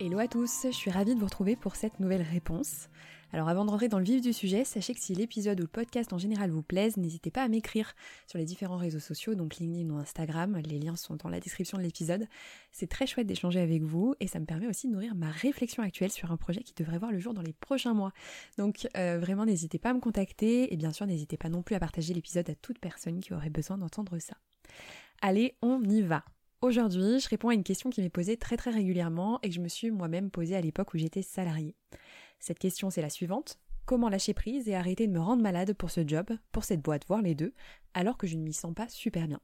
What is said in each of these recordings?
Hello à tous, je suis ravie de vous retrouver pour cette nouvelle réponse. Alors avant de rentrer dans le vif du sujet, sachez que si l'épisode ou le podcast en général vous plaise, n'hésitez pas à m'écrire sur les différents réseaux sociaux, donc LinkedIn ou Instagram, les liens sont dans la description de l'épisode. C'est très chouette d'échanger avec vous et ça me permet aussi de nourrir ma réflexion actuelle sur un projet qui devrait voir le jour dans les prochains mois. Donc euh, vraiment n'hésitez pas à me contacter et bien sûr n'hésitez pas non plus à partager l'épisode à toute personne qui aurait besoin d'entendre ça. Allez, on y va Aujourd'hui, je réponds à une question qui m'est posée très très régulièrement et que je me suis moi-même posée à l'époque où j'étais salariée. Cette question c'est la suivante. Comment lâcher prise et arrêter de me rendre malade pour ce job, pour cette boîte, voire les deux, alors que je ne m'y sens pas super bien?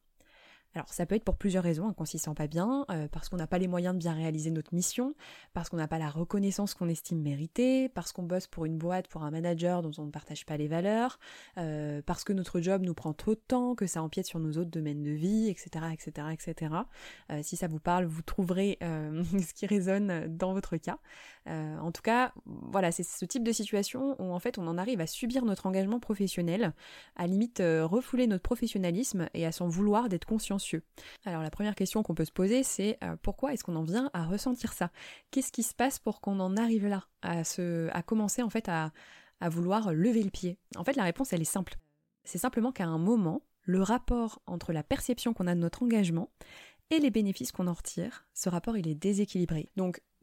Alors ça peut être pour plusieurs raisons, hein, qu'on s'y sent pas bien, euh, parce qu'on n'a pas les moyens de bien réaliser notre mission, parce qu'on n'a pas la reconnaissance qu'on estime mériter, parce qu'on bosse pour une boîte, pour un manager dont on ne partage pas les valeurs, euh, parce que notre job nous prend trop de temps, que ça empiète sur nos autres domaines de vie, etc., etc., etc. Euh, si ça vous parle, vous trouverez ce qui résonne dans votre cas. en tout cas, voilà, c'est ce type de situation où en fait on en arrive à subir notre engagement professionnel, à limite refouler notre professionnalisme et à s'en vouloir d'être conscient alors la première question qu'on peut se poser, c'est euh, pourquoi est-ce qu'on en vient à ressentir ça? Qu'est-ce qui se passe pour qu'on en arrive là, à, commencer en fait à, vouloir lever le pied? En fait, la réponse, elle est simple. C'est simplement qu'à un moment, le rapport entre la perception qu'on a de notre engagement et les bénéfices qu'on en retire, ce rapport il est déséquilibré.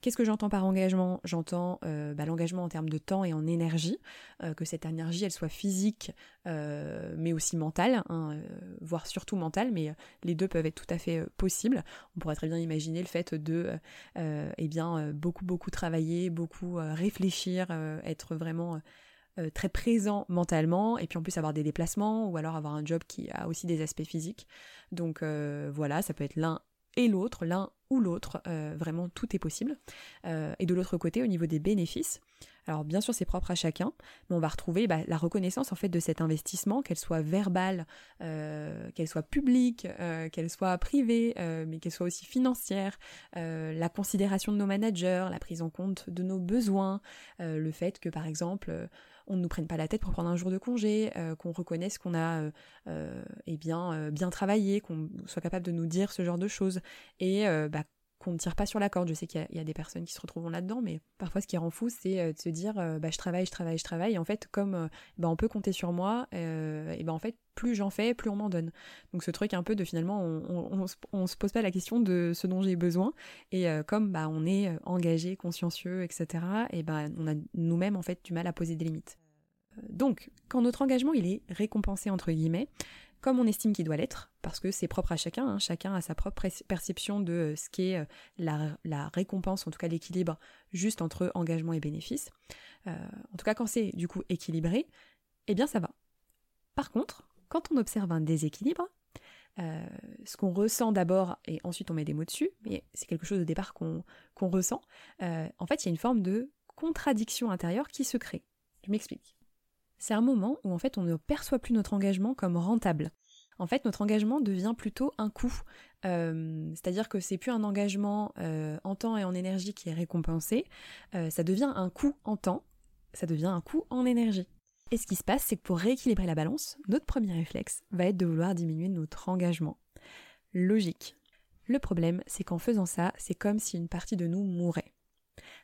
Qu'est-ce que j'entends par engagement? J'entends euh, bah, l'engagement en termes de temps et en énergie, euh, que cette énergie elle soit physique euh, mais aussi mentale, hein, voire surtout mentale, mais les deux peuvent être tout à fait possibles. On pourrait très bien imaginer le fait de eh bien beaucoup beaucoup travailler, beaucoup réfléchir, être vraiment très présent mentalement et puis en plus avoir des déplacements ou alors avoir un job qui a aussi des aspects physiques. Donc voilà, ça peut être l'un et l'autre, l'un ou l'autre, euh, vraiment tout est possible. Euh, et de l'autre côté, au niveau des bénéfices, alors bien sûr c'est propre à chacun, mais on va retrouver bah, la reconnaissance en fait de cet investissement, qu'elle soit verbale, euh, qu'elle soit publique, qu'elle soit privée, mais qu'elle soit aussi financière, la considération de nos managers, la prise en compte de nos besoins, le fait que par exemple on ne nous prenne pas la tête pour prendre un jour de congé, qu'on reconnaisse qu'on a eh bien bien travaillé, qu'on soit capable de nous dire ce genre de choses. Et bah, qu'on ne tire pas sur la corde. Je sais qu'il y, a des personnes qui se retrouvent là-dedans, mais parfois ce qui rend fou, c'est euh, de se dire, euh, bah je travaille, je travaille, je travaille. En fait, comme euh, bah, on peut compter sur moi, et ben en fait, plus j'en fais, plus on m'en donne. Donc ce truc un peu de finalement, on, on, se pose pas la question de ce dont j'ai besoin. Et comme bah on est engagé, consciencieux, etc. Et ben on a nous-mêmes en fait du mal à poser des limites. Donc, quand notre engagement il est récompensé entre guillemets, comme on estime qu'il doit l'être, parce que c'est propre à chacun, hein, chacun a sa propre perception de euh, ce qu'est euh, la, récompense, en tout cas l'équilibre juste entre engagement et bénéfice. Euh, en tout cas, quand c'est du coup équilibré, eh bien ça va. Par contre, quand on observe un déséquilibre, ce qu'on ressent d'abord et ensuite on met des mots dessus, mais c'est quelque chose de départ qu'on ressent, en fait il y a une forme de contradiction intérieure qui se crée. Je m'explique c'est un moment où en fait on ne perçoit plus notre engagement comme rentable. En fait, notre engagement devient plutôt un coût. Euh, c'est-à-dire que c'est plus un engagement euh, en temps et en énergie qui est récompensé, euh, ça devient un coût en temps, ça devient un coût en énergie. Et ce qui se passe, c'est que pour rééquilibrer la balance, notre premier réflexe va être de vouloir diminuer notre engagement. Logique. Le problème, c'est qu'en faisant ça, c'est comme si une partie de nous mourait.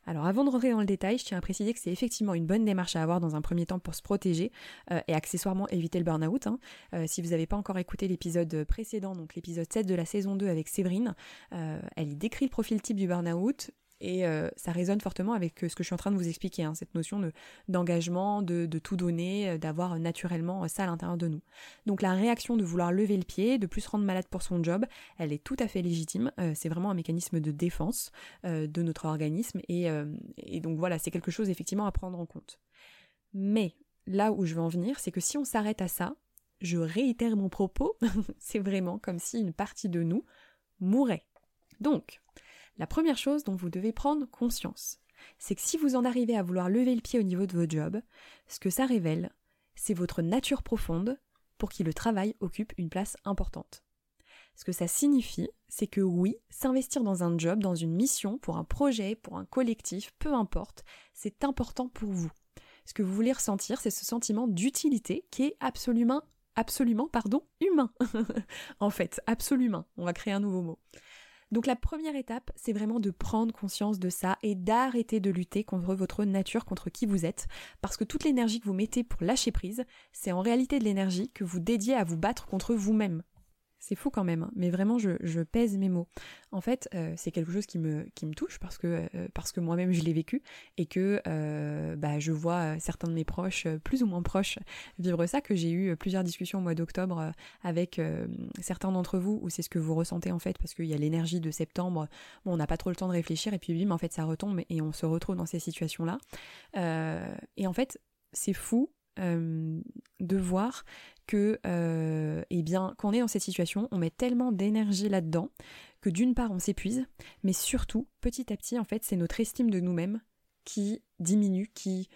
Alors avant de rentrer dans le détail, je tiens à préciser que c'est effectivement une bonne démarche à avoir dans un premier temps pour se protéger euh, et accessoirement éviter le burn-out. Hein. Euh, si vous n'avez pas encore écouté l'épisode précédent, donc l'épisode 7 de la saison 2 avec Séverine, euh, elle y décrit le profil type du burn-out, et euh, ça résonne fortement avec euh, ce que je suis en train de vous expliquer, hein, cette notion de d'engagement, de, tout donner, euh, d'avoir naturellement ça à l'intérieur de nous. Donc la réaction de vouloir lever le pied, de plus se rendre malade pour son job, elle est tout à fait légitime. c'est vraiment un mécanisme de défense de notre organisme et donc voilà, c'est quelque chose effectivement à prendre en compte. Mais là où je veux en venir, c'est que si on s'arrête à ça, je réitère mon propos, c'est vraiment comme si une partie de nous mourait. Donc, la première chose dont vous devez prendre conscience, c'est que si vous en arrivez à vouloir lever le pied au niveau de votre job, ce que ça révèle, c'est votre nature profonde pour qui le travail occupe une place importante. Ce que ça signifie, c'est que oui, s'investir dans un job, dans une mission, pour un projet, pour un collectif, peu importe, c'est important pour vous. Ce que vous voulez ressentir, c'est ce sentiment d'utilité qui est absolument, absolument, pardon, humain. en fait, absolument. On va créer un nouveau mot. Donc la première étape, c'est vraiment de prendre conscience de ça et d'arrêter de lutter contre votre nature, contre qui vous êtes, parce que toute l'énergie que vous mettez pour lâcher prise, c'est en réalité de l'énergie que vous dédiez à vous battre contre vous-même. C'est fou quand même, hein. mais vraiment je, pèse mes mots. En fait, euh, c'est quelque chose qui me, touche parce que, euh, parce que moi-même je l'ai vécu et que euh, bah, je vois certains de mes proches, plus ou moins proches, vivre ça, que j'ai eu plusieurs discussions au mois d'octobre avec certains d'entre vous où c'est ce que vous ressentez en fait parce qu'il y a l'énergie de septembre, bon, on n'a pas trop le temps de réfléchir et puis bim, en fait ça retombe et on se retrouve dans ces situations-là. et en fait, c'est fou de voir que, euh, eh bien, quand on est dans cette situation, on met tellement d'énergie là-dedans que d'une part on s'épuise, mais surtout, petit à petit, en fait, c'est notre estime de nous-mêmes qui diminue, qui,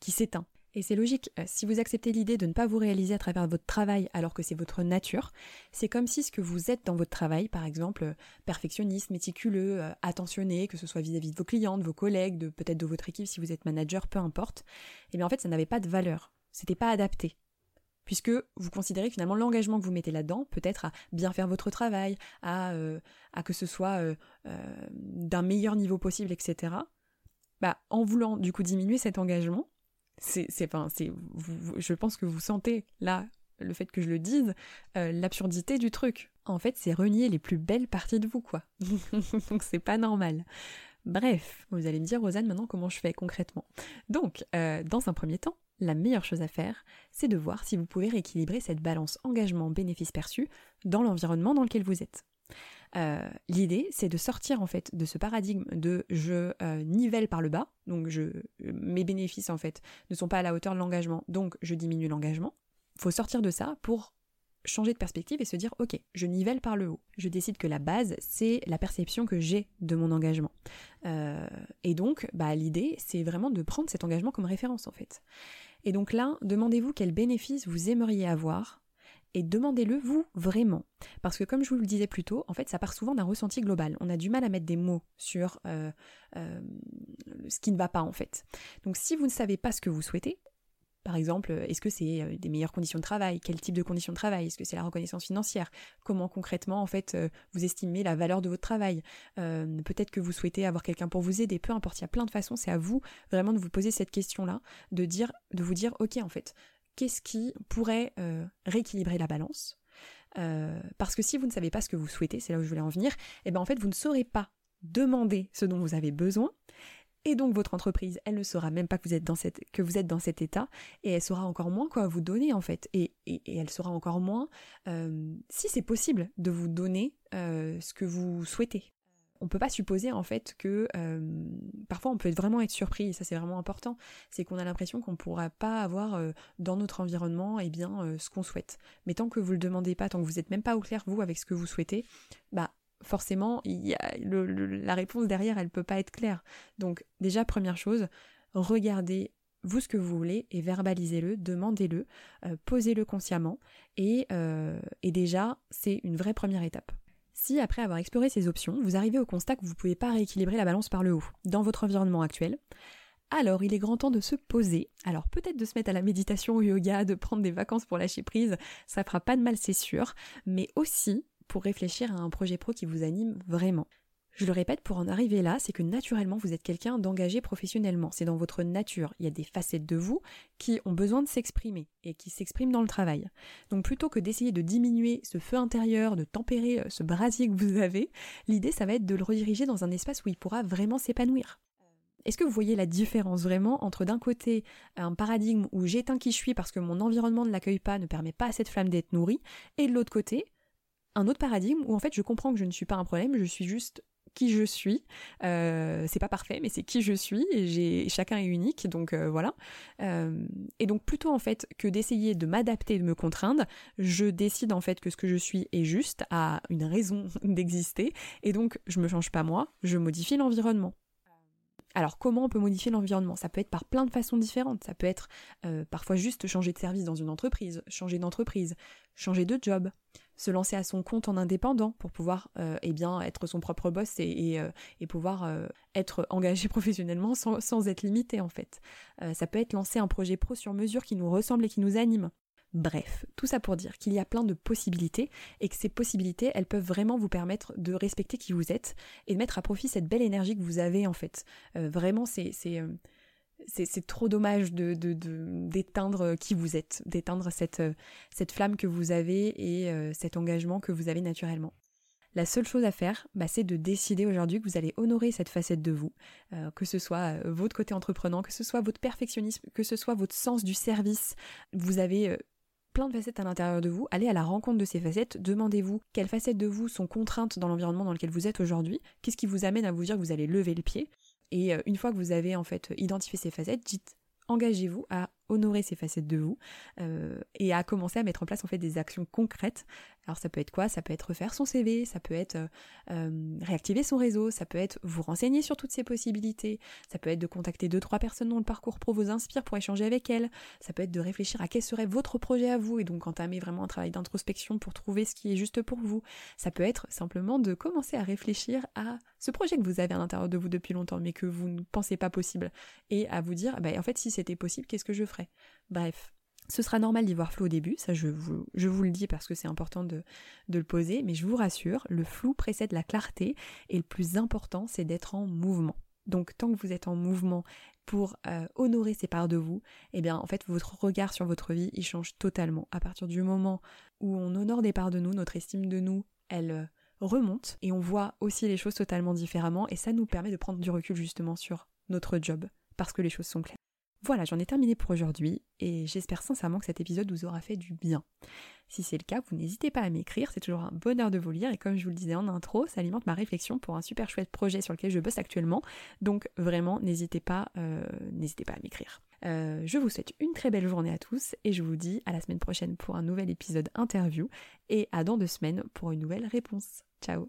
qui s'éteint. Et c'est logique, euh, si vous acceptez l'idée de ne pas vous réaliser à travers votre travail alors que c'est votre nature, c'est comme si ce que vous êtes dans votre travail, par exemple euh, perfectionniste, méticuleux, attentionné, que ce soit vis-à-vis de vos clients, de vos collègues, peut-être de votre équipe si vous êtes manager, peu importe, eh bien en fait ça n'avait pas de valeur, c'était pas adapté puisque vous considérez finalement l'engagement que vous mettez là-dedans, peut-être à bien faire votre travail, à, euh, à que ce soit euh, euh, d'un meilleur niveau possible, etc. Bah, en voulant du coup diminuer cet engagement, c'est, c'est, enfin, c'est, je pense que vous sentez là le fait que je le dise, l'absurdité du truc. En fait, c'est renier les plus belles parties de vous, quoi. Donc c'est pas normal. Bref, vous allez me dire, Rosanne, maintenant comment je fais concrètement? Donc, dans un premier temps, la meilleure chose à faire, c'est de voir si vous pouvez rééquilibrer cette balance engagement-bénéfice perçu dans l'environnement dans lequel vous êtes. Euh, l'idée, c'est de sortir en fait de ce paradigme de je euh, nivelle par le bas, donc je, mes bénéfices en fait ne sont pas à la hauteur de l'engagement, donc je diminue l'engagement. Faut sortir de ça pour changer de perspective et se dire ok, je nivelle par le haut. Je décide que la base, c'est la perception que j'ai de mon engagement. Euh, et donc, bah, l'idée, c'est vraiment de prendre cet engagement comme référence en fait. Et donc là, demandez-vous quel bénéfice vous aimeriez avoir et demandez-le vous vraiment. Parce que comme je vous le disais plus tôt, en fait, ça part souvent d'un ressenti global. On a du mal à mettre des mots sur euh, euh, ce qui ne va pas en fait. Donc si vous ne savez pas ce que vous souhaitez, par exemple, est-ce que c'est euh, des meilleures conditions de travail? Quel type de conditions de travail? Est-ce que c'est la reconnaissance financière? Comment concrètement, en fait, euh, vous estimez la valeur de votre travail? Euh, Peut-être que vous souhaitez avoir quelqu'un pour vous aider. Peu importe, il y a plein de façons. C'est à vous vraiment de vous poser cette question-là, de dire, de vous dire, ok, en fait, qu'est-ce qui pourrait rééquilibrer la balance? Parce que si vous ne savez pas ce que vous souhaitez, c'est là où je voulais en venir. Et eh ben en fait, vous ne saurez pas demander ce dont vous avez besoin et donc votre entreprise, elle ne saura même pas que vous êtes dans, cet état, et elle saura encore moins quoi vous donner en fait, et, elle saura encore moins euh, si c'est possible de vous donner euh, ce que vous souhaitez. On peut pas supposer en fait que euh, parfois on peut vraiment être surpris, et ça c'est vraiment important, c'est qu'on a l'impression qu'on ne pourra pas avoir dans notre environnement eh bien ce qu'on souhaite. Mais tant que vous le demandez pas, tant que vous n'êtes même pas au clair vous avec ce que vous souhaitez, bah forcément, la réponse derrière, elle peut pas être claire. Donc déjà, première chose, regardez vous ce que vous voulez et verbalisez-le, demandez-le, euh, posez-le consciemment et, euh, et déjà, c'est une vraie première étape. Si après avoir exploré ces options, vous arrivez au constat que vous ne pouvez pas rééquilibrer la balance par le haut dans votre environnement actuel, alors il est grand temps de se poser. Alors peut-être de se mettre à la méditation au yoga, de prendre des vacances pour lâcher prise, ça fera pas de mal c'est sûr, mais aussi pour réfléchir à un projet pro qui vous anime vraiment. Je le répète, pour en arriver là, c'est que naturellement vous êtes quelqu'un d'engagé professionnellement. C'est dans votre nature. Il y a des facettes de vous qui ont besoin de s'exprimer et qui s'expriment dans le travail. Donc plutôt que d'essayer de diminuer ce feu intérieur, de tempérer euh, ce brasier que vous avez, l'idée ça va être de le rediriger dans un espace où il pourra vraiment s'épanouir. Est-ce que vous voyez la différence vraiment entre d'un côté un paradigme où j'éteins qui je suis parce que mon environnement ne l'accueille pas, ne permet pas à cette flamme d'être nourrie, et de l'autre côté un autre paradigme où en fait je comprends que je ne suis pas un problème, je suis juste qui je suis. Euh, c'est pas parfait, mais c'est qui je suis et chacun est unique, donc euh, voilà. Euh, et donc plutôt en fait que d'essayer de m'adapter, de me contraindre, je décide en fait que ce que je suis est juste, a une raison d'exister, et donc je me change pas moi, je modifie l'environnement. Alors comment on peut modifier l'environnement? Ça peut être par plein de façons différentes. Ça peut être euh, parfois juste changer de service dans une entreprise, changer d'entreprise, changer de job, se lancer à son compte en indépendant pour pouvoir euh, eh bien être son propre boss et, euh, pouvoir être engagé professionnellement sans, sans, être limité en fait. ça peut être lancer un projet pro sur mesure qui nous ressemble et qui nous anime. Bref, tout ça pour dire qu'il y a plein de possibilités et que ces possibilités, elles peuvent vraiment vous permettre de respecter qui vous êtes et de mettre à profit cette belle énergie que vous avez en fait. Euh, vraiment, c'est euh, c'est trop dommage de d'éteindre qui vous êtes, d'éteindre cette, cette flamme que vous avez et cet engagement que vous avez naturellement. La seule chose à faire, bah, c'est de décider aujourd'hui que vous allez honorer cette facette de vous, euh, que ce soit euh, votre côté entreprenant, que ce soit votre perfectionnisme, que ce soit votre sens du service. Vous avez euh, plein de facettes à l'intérieur de vous, allez à la rencontre de ces facettes, demandez-vous quelles facettes de vous sont contraintes dans l'environnement dans lequel vous êtes aujourd'hui, qu'est-ce qui vous amène à vous dire que vous allez lever le pied, et une fois que vous avez en fait identifié ces facettes, dites engagez-vous à honorer ces facettes de vous et à commencer à mettre en place en fait des actions concrètes. Alors ça peut être quoi? Ça peut être refaire son CV, ça peut être euh, euh, réactiver son réseau, ça peut être vous renseigner sur toutes ces possibilités, ça peut être de contacter deux trois personnes dont le parcours pro vous inspire pour échanger avec elles, ça peut être de réfléchir à quel serait votre projet à vous et donc entamer vraiment un travail d'introspection pour trouver ce qui est juste pour vous. Ça peut être simplement de commencer à réfléchir à ce projet que vous avez à l'intérieur de vous depuis longtemps mais que vous ne pensez pas possible et à vous dire bah, en fait si c'était possible qu'est-ce que je ferais? Bref, ce sera normal d'y voir flou au début, ça je vous, le dis parce que c'est important de, le poser, mais je vous rassure, le flou précède la clarté et le plus important c'est d'être en mouvement. Donc tant que vous êtes en mouvement pour euh, honorer ces parts de vous, eh bien en fait votre regard sur votre vie il change totalement. À partir du moment où on honore des parts de nous, notre estime de nous, elle euh, remonte et on voit aussi les choses totalement différemment et ça nous permet de prendre du recul justement sur notre job parce que les choses sont claires. Voilà, j'en ai terminé pour aujourd'hui et j'espère sincèrement que cet épisode vous aura fait du bien. Si c'est le cas, vous n'hésitez pas à m'écrire, c'est toujours un bonheur de vous lire et comme je vous le disais en intro, ça alimente ma réflexion pour un super chouette projet sur lequel je bosse actuellement. Donc vraiment, n'hésitez pas, euh, n'hésitez pas à m'écrire. Euh, je vous souhaite une très belle journée à tous et je vous dis à la semaine prochaine pour un nouvel épisode interview et à dans deux semaines pour une nouvelle réponse. Ciao